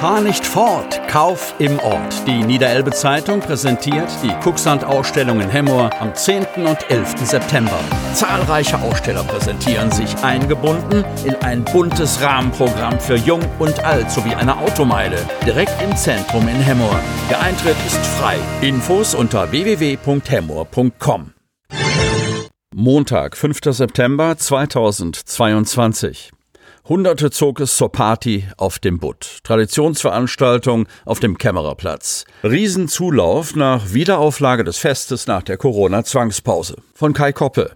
Fahr nicht fort, Kauf im Ort. Die Niederelbe Zeitung präsentiert die Kucksand-Ausstellung in Hemmoor am 10. und 11. September. Zahlreiche Aussteller präsentieren sich eingebunden in ein buntes Rahmenprogramm für Jung und Alt sowie eine Automeile direkt im Zentrum in Hemmoor. Der Eintritt ist frei. Infos unter www.hemmoor.com. Montag, 5. September 2022. Hunderte zog es zur Party auf dem Butt. Traditionsveranstaltung auf dem Kämmererplatz. Riesenzulauf nach Wiederauflage des Festes nach der Corona-Zwangspause. Von Kai Koppe.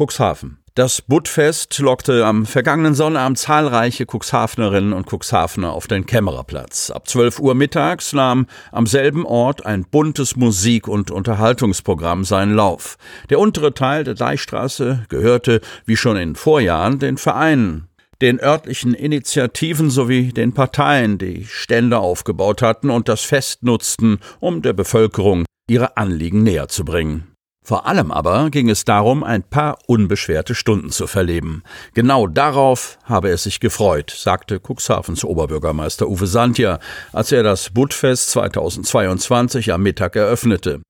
Cuxhaven. Das Buttfest lockte am vergangenen Sonnabend zahlreiche Cuxhavenerinnen und Cuxhavener auf den Kämmererplatz. Ab 12 Uhr mittags nahm am selben Ort ein buntes Musik- und Unterhaltungsprogramm seinen Lauf. Der untere Teil der Deichstraße gehörte, wie schon in Vorjahren, den Vereinen den örtlichen Initiativen sowie den Parteien, die Stände aufgebaut hatten und das Fest nutzten, um der Bevölkerung ihre Anliegen näher zu bringen. Vor allem aber ging es darum, ein paar unbeschwerte Stunden zu verleben. Genau darauf habe er sich gefreut, sagte Cuxhavens Oberbürgermeister Uwe Santja, als er das Budfest 2022 am Mittag eröffnete.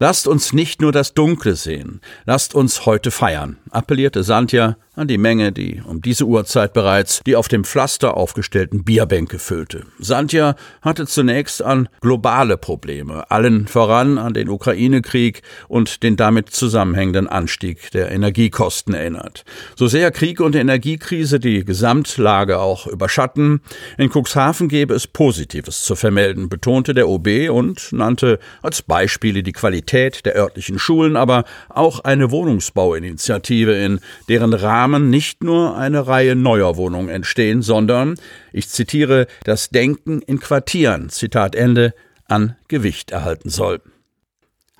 Lasst uns nicht nur das Dunkle sehen, lasst uns heute feiern, appellierte Santja an die Menge, die um diese Uhrzeit bereits die auf dem Pflaster aufgestellten Bierbänke füllte. Santja hatte zunächst an globale Probleme, allen voran an den Ukraine-Krieg und den damit zusammenhängenden Anstieg der Energiekosten erinnert. So sehr Krieg und Energiekrise die Gesamtlage auch überschatten, in Cuxhaven gäbe es Positives zu vermelden, betonte der OB und nannte als Beispiele die Qualität der örtlichen Schulen, aber auch eine Wohnungsbauinitiative, in deren Rahmen Rahmen nicht nur eine Reihe neuer Wohnungen entstehen, sondern, ich zitiere, das Denken in Quartieren, Zitat Ende, an Gewicht erhalten soll.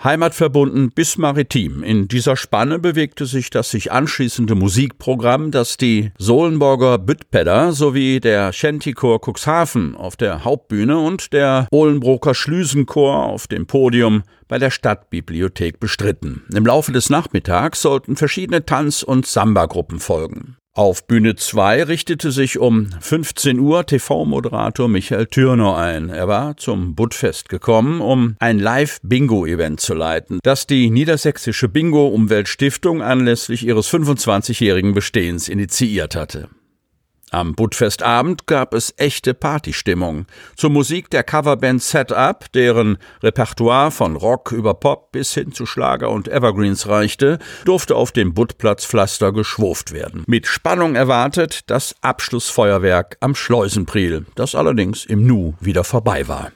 Heimatverbunden bis maritim. In dieser Spanne bewegte sich das sich anschließende Musikprogramm, das die Sohlenborger Büttpedder sowie der Shantychor Cuxhaven auf der Hauptbühne und der Bohlenbroker Schlüsenchor auf dem Podium bei der Stadtbibliothek bestritten. Im Laufe des Nachmittags sollten verschiedene Tanz- und Samba-Gruppen folgen. Auf Bühne 2 richtete sich um 15 Uhr TV-Moderator Michael Thürner ein. Er war zum Budfest gekommen, um ein Live-Bingo-Event zu leiten, das die Niedersächsische Bingo-Umweltstiftung anlässlich ihres 25-jährigen Bestehens initiiert hatte. Am Budfestabend gab es echte Partystimmung. Zur Musik der Coverband Setup, deren Repertoire von Rock über Pop bis hin zu Schlager und Evergreens reichte, durfte auf dem Budplatz Pflaster geschwurft werden. Mit Spannung erwartet das Abschlussfeuerwerk am Schleusenpriel, das allerdings im Nu wieder vorbei war.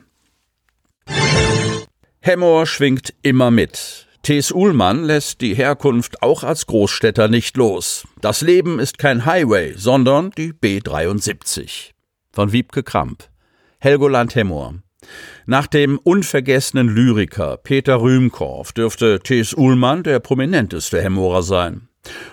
Hemmoor schwingt immer mit. T.S. Uhlmann lässt die Herkunft auch als Großstädter nicht los. Das Leben ist kein Highway, sondern die B73. Von Wiebke Kramp. Helgoland Hemmoor. Nach dem unvergessenen Lyriker Peter Rühmkorff dürfte T.S. Uhlmann der prominenteste Hemmorer sein.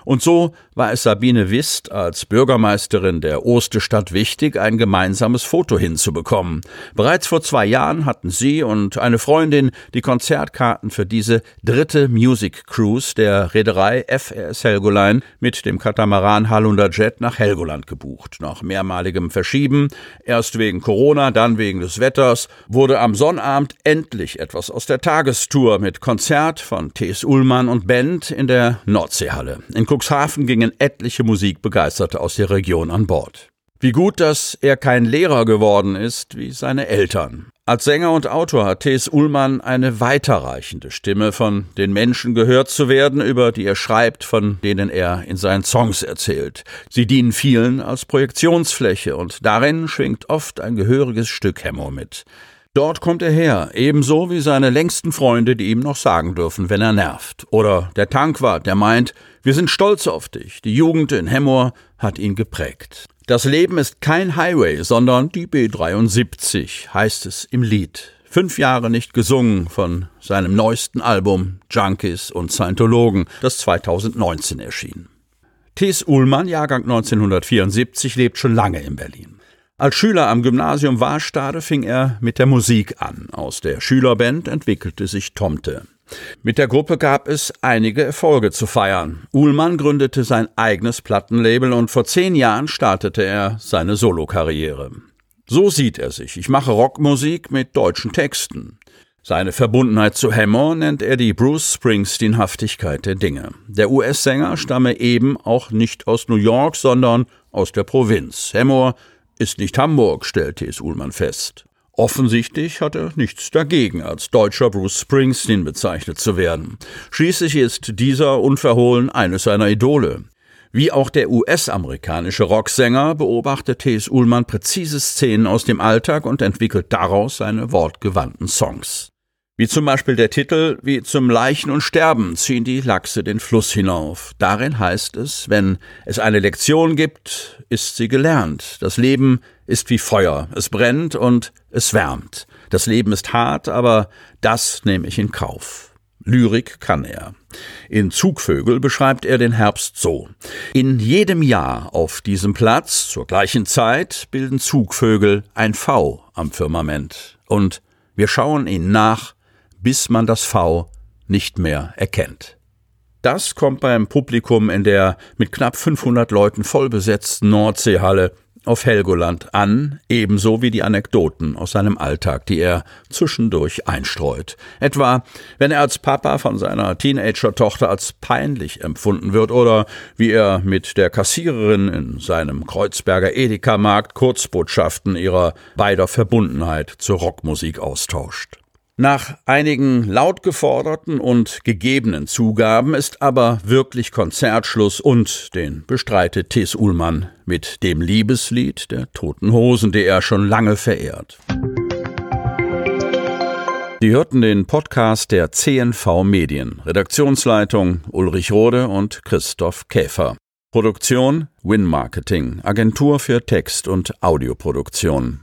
Und so war es Sabine Wist als Bürgermeisterin der Osterstadt wichtig, ein gemeinsames Foto hinzubekommen. Bereits vor zwei Jahren hatten sie und eine Freundin die Konzertkarten für diese dritte Music Cruise der Reederei FRS Helgoland mit dem Katamaran Hallunder Jet nach Helgoland gebucht. Nach mehrmaligem Verschieben, erst wegen Corona, dann wegen des Wetters, wurde am Sonnabend endlich etwas aus der Tagestour mit Konzert von T.S. Ullmann und Band in der Nordseehalle. In Cuxhaven gingen etliche Musikbegeisterte aus der Region an Bord. Wie gut, dass er kein Lehrer geworden ist wie seine Eltern. Als Sänger und Autor hat T.S. Ullmann eine weiterreichende Stimme, von den Menschen gehört zu werden, über die er schreibt, von denen er in seinen Songs erzählt. Sie dienen vielen als Projektionsfläche und darin schwingt oft ein gehöriges Stück Hemmo mit. Dort kommt er her, ebenso wie seine längsten Freunde, die ihm noch sagen dürfen, wenn er nervt. Oder der Tankwart, der meint, wir sind stolz auf dich. Die Jugend in Hemmoor hat ihn geprägt. Das Leben ist kein Highway, sondern die B73, heißt es im Lied. Fünf Jahre nicht gesungen von seinem neuesten Album Junkies und Scientologen, das 2019 erschien. Thies Uhlmann, Jahrgang 1974, lebt schon lange in Berlin. Als Schüler am Gymnasium Warstade fing er mit der Musik an. Aus der Schülerband entwickelte sich Tomte. Mit der Gruppe gab es einige Erfolge zu feiern. Uhlmann gründete sein eigenes Plattenlabel und vor zehn Jahren startete er seine Solokarriere. So sieht er sich. Ich mache Rockmusik mit deutschen Texten. Seine Verbundenheit zu Hammond nennt er die Bruce Springsteen-Haftigkeit der Dinge. Der US-Sänger stamme eben auch nicht aus New York, sondern aus der Provinz. Hammond ist nicht Hamburg, stellte es Uhlmann fest. Offensichtlich hat er nichts dagegen, als deutscher Bruce Springsteen bezeichnet zu werden. Schließlich ist dieser unverhohlen eines seiner Idole. Wie auch der US-amerikanische Rocksänger beobachtet T.S. Ullmann präzise Szenen aus dem Alltag und entwickelt daraus seine wortgewandten Songs. Wie zum Beispiel der Titel Wie zum Leichen und Sterben ziehen die Lachse den Fluss hinauf. Darin heißt es, wenn es eine Lektion gibt, ist sie gelernt. Das Leben ist wie Feuer, es brennt und es wärmt. Das Leben ist hart, aber das nehme ich in Kauf. Lyrik kann er. In Zugvögel beschreibt er den Herbst so. In jedem Jahr auf diesem Platz zur gleichen Zeit bilden Zugvögel ein V am Firmament. Und wir schauen ihnen nach, bis man das V nicht mehr erkennt. Das kommt beim Publikum in der mit knapp 500 Leuten vollbesetzten Nordseehalle auf Helgoland an, ebenso wie die Anekdoten aus seinem Alltag, die er zwischendurch einstreut. Etwa, wenn er als Papa von seiner Teenager-Tochter als peinlich empfunden wird oder wie er mit der Kassiererin in seinem Kreuzberger Edeka-Markt Kurzbotschaften ihrer beider Verbundenheit zur Rockmusik austauscht. Nach einigen laut geforderten und gegebenen Zugaben ist aber wirklich Konzertschluss und den bestreitet Tis Uhlmann mit dem Liebeslied der Toten Hosen, die er schon lange verehrt. Sie hörten den Podcast der CNV Medien. Redaktionsleitung Ulrich Rode und Christoph Käfer. Produktion Win Marketing, Agentur für Text- und Audioproduktion.